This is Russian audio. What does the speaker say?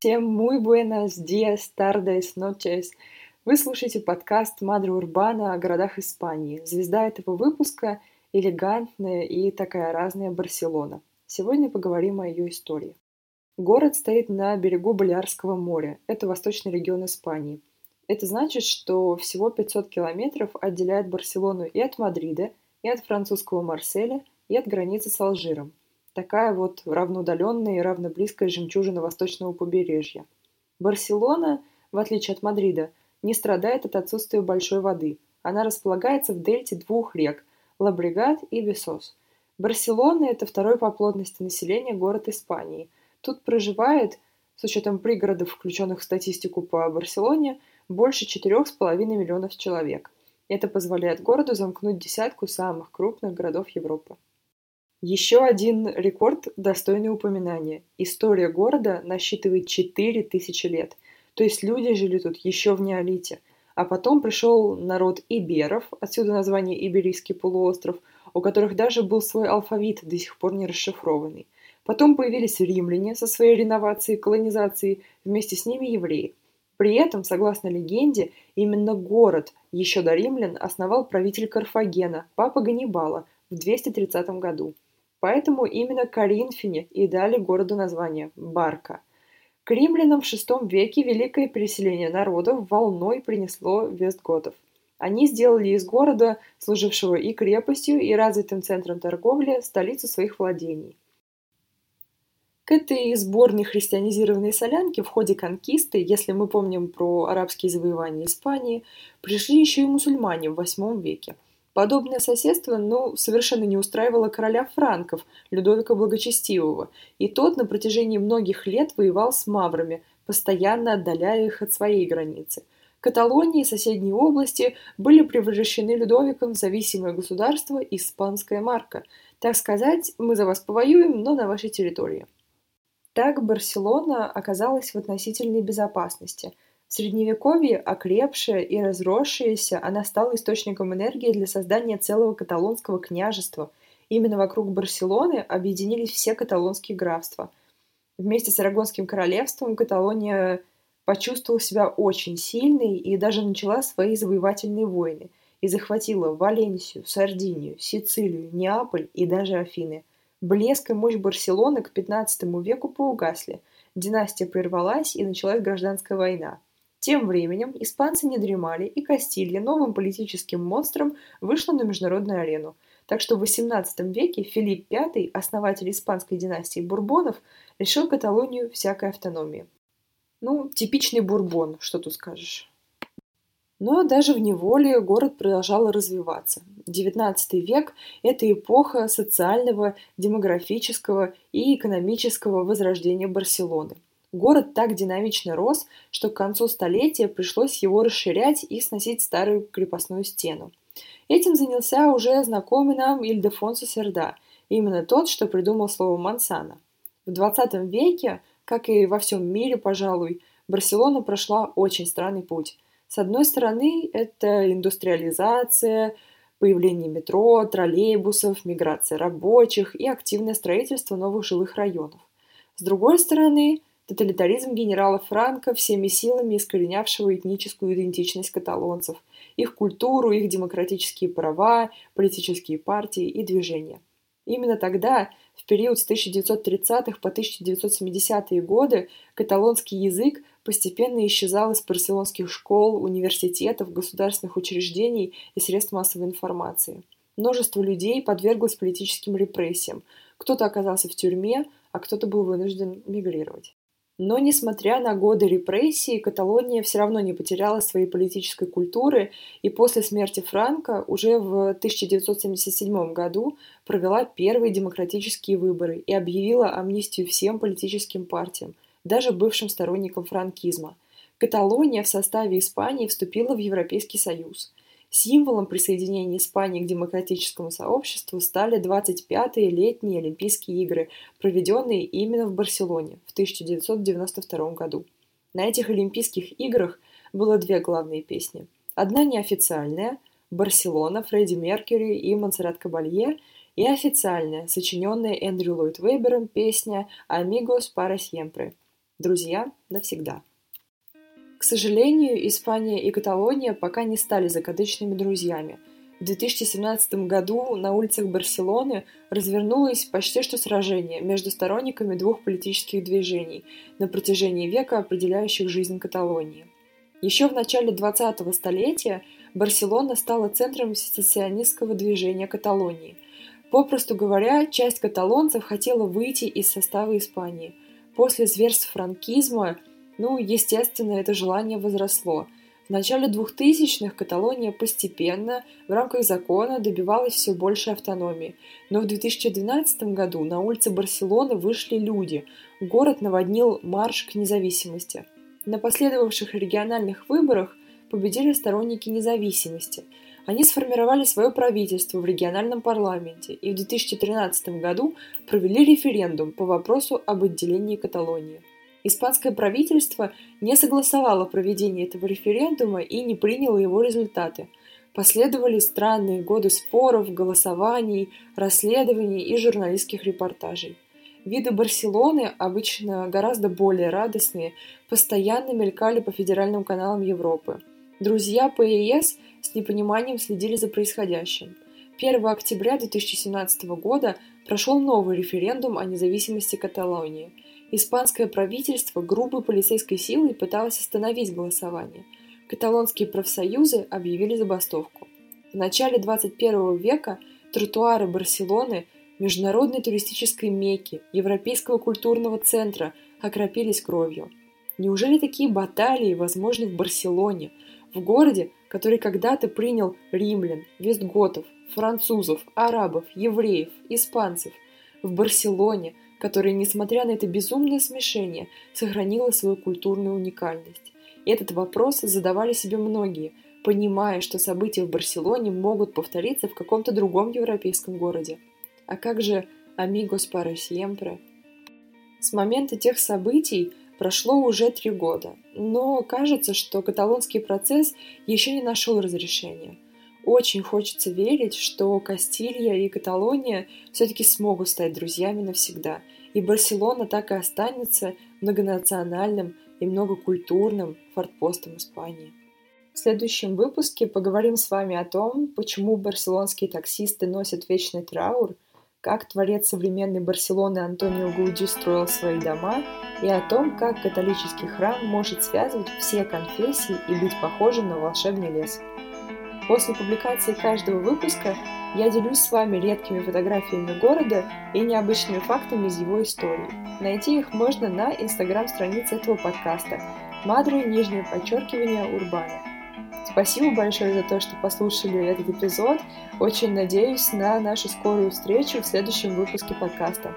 Всем muy buenos días, tardes, noches. Вы слушаете подкаст Мадре Урбана о городах Испании. Звезда этого выпуска – элегантная и такая разная Барселона. Сегодня поговорим о ее истории. Город стоит на берегу Балиарского моря. Это восточный регион Испании. Это значит, что всего 500 километров отделяет Барселону и от Мадрида, и от французского Марселя, и от границы с Алжиром такая вот равноудаленная и равноблизкая жемчужина восточного побережья. Барселона, в отличие от Мадрида, не страдает от отсутствия большой воды. Она располагается в дельте двух рек – Лабригат и Весос. Барселона – это второй по плотности населения город Испании. Тут проживает, с учетом пригородов, включенных в статистику по Барселоне, больше 4,5 миллионов человек. Это позволяет городу замкнуть десятку самых крупных городов Европы. Еще один рекорд, достойный упоминания. История города насчитывает 4000 лет. То есть люди жили тут еще в неолите. А потом пришел народ иберов, отсюда название Иберийский полуостров, у которых даже был свой алфавит, до сих пор не расшифрованный. Потом появились римляне со своей реновацией колонизацией, вместе с ними евреи. При этом, согласно легенде, именно город еще до римлян основал правитель Карфагена, папа Ганнибала, в 230 году. Поэтому именно Коринфяне и дали городу название – Барка. К римлянам в VI веке великое переселение народов волной принесло вестготов. Они сделали из города, служившего и крепостью, и развитым центром торговли, столицу своих владений. К этой сборной христианизированной солянке в ходе конкисты, если мы помним про арабские завоевания Испании, пришли еще и мусульмане в VIII веке – Подобное соседство, ну, совершенно не устраивало короля франков, Людовика Благочестивого, и тот на протяжении многих лет воевал с маврами, постоянно отдаляя их от своей границы. Каталония и соседние области были превращены Людовиком в зависимое государство испанская марка. Так сказать, мы за вас повоюем, но на вашей территории. Так Барселона оказалась в относительной безопасности – в Средневековье, окрепшая и разросшаяся, она стала источником энергии для создания целого каталонского княжества. Именно вокруг Барселоны объединились все каталонские графства. Вместе с Арагонским королевством Каталония почувствовала себя очень сильной и даже начала свои завоевательные войны и захватила Валенсию, Сардинию, Сицилию, Неаполь и даже Афины. Блеск и мощь Барселоны к XV веку поугасли. Династия прервалась и началась гражданская война – тем временем испанцы не дремали, и Кастилья новым политическим монстром вышла на международную арену. Так что в XVIII веке Филипп V, основатель испанской династии Бурбонов, лишил Каталонию всякой автономии. Ну, типичный Бурбон, что тут скажешь. Но даже в неволе город продолжал развиваться. XIX век – это эпоха социального, демографического и экономического возрождения Барселоны – Город так динамично рос, что к концу столетия пришлось его расширять и сносить старую крепостную стену. Этим занялся уже знакомый нам Ильдефонсо Серда, именно тот, что придумал слово «мансана». В 20 веке, как и во всем мире, пожалуй, Барселона прошла очень странный путь. С одной стороны, это индустриализация, появление метро, троллейбусов, миграция рабочих и активное строительство новых жилых районов. С другой стороны, тоталитаризм генерала Франко всеми силами искоренявшего этническую идентичность каталонцев, их культуру, их демократические права, политические партии и движения. Именно тогда, в период с 1930-х по 1970-е годы, каталонский язык постепенно исчезал из барселонских школ, университетов, государственных учреждений и средств массовой информации. Множество людей подверглось политическим репрессиям. Кто-то оказался в тюрьме, а кто-то был вынужден мигрировать. Но, несмотря на годы репрессий, Каталония все равно не потеряла своей политической культуры и после смерти Франка уже в 1977 году провела первые демократические выборы и объявила амнистию всем политическим партиям, даже бывшим сторонникам франкизма. Каталония в составе Испании вступила в Европейский Союз – Символом присоединения Испании к демократическому сообществу стали 25-е летние Олимпийские игры, проведенные именно в Барселоне в 1992 году. На этих Олимпийских играх было две главные песни. Одна неофициальная «Барселона» Фредди Меркьюри и Монсеррат Кабалье и официальная, сочиненная Эндрю Ллойд Вейбером песня «Amigos para siempre». Друзья навсегда. К сожалению, Испания и Каталония пока не стали закадычными друзьями. В 2017 году на улицах Барселоны развернулось почти что сражение между сторонниками двух политических движений на протяжении века, определяющих жизнь Каталонии. Еще в начале 20-го столетия Барселона стала центром сецессионистского движения Каталонии. Попросту говоря, часть каталонцев хотела выйти из состава Испании. После зверств франкизма, ну, естественно, это желание возросло. В начале 2000-х Каталония постепенно, в рамках закона, добивалась все большей автономии. Но в 2012 году на улицы Барселоны вышли люди. Город наводнил марш к независимости. На последовавших региональных выборах победили сторонники независимости. Они сформировали свое правительство в региональном парламенте и в 2013 году провели референдум по вопросу об отделении Каталонии. Испанское правительство не согласовало проведение этого референдума и не приняло его результаты. Последовали странные годы споров, голосований, расследований и журналистских репортажей. Виды Барселоны, обычно гораздо более радостные, постоянно мелькали по федеральным каналам Европы. Друзья ПЕС с непониманием следили за происходящим. 1 октября 2017 года прошел новый референдум о независимости Каталонии. Испанское правительство грубой полицейской силой пыталось остановить голосование. Каталонские профсоюзы объявили забастовку. В начале 21 века тротуары Барселоны, международной туристической мекки, Европейского культурного центра окропились кровью. Неужели такие баталии возможны в Барселоне – в городе, который когда-то принял римлян, вестготов, французов, арабов, евреев, испанцев, в Барселоне, которая, несмотря на это безумное смешение, сохранила свою культурную уникальность. И этот вопрос задавали себе многие, понимая, что события в Барселоне могут повториться в каком-то другом европейском городе. А как же «Amigos para siempre»? С момента тех событий Прошло уже три года, но кажется, что каталонский процесс еще не нашел разрешения. Очень хочется верить, что Кастилья и Каталония все-таки смогут стать друзьями навсегда, и Барселона так и останется многонациональным и многокультурным фортпостом Испании. В следующем выпуске поговорим с вами о том, почему барселонские таксисты носят вечный траур – как творец современной Барселоны Антонио Гауди строил свои дома и о том, как католический храм может связывать все конфессии и быть похожим на волшебный лес. После публикации каждого выпуска я делюсь с вами редкими фотографиями города и необычными фактами из его истории. Найти их можно на инстаграм-странице этого подкаста «Мадре, нижнее подчеркивание, Урбана». Спасибо большое за то, что послушали этот эпизод. Очень надеюсь на нашу скорую встречу в следующем выпуске подкаста.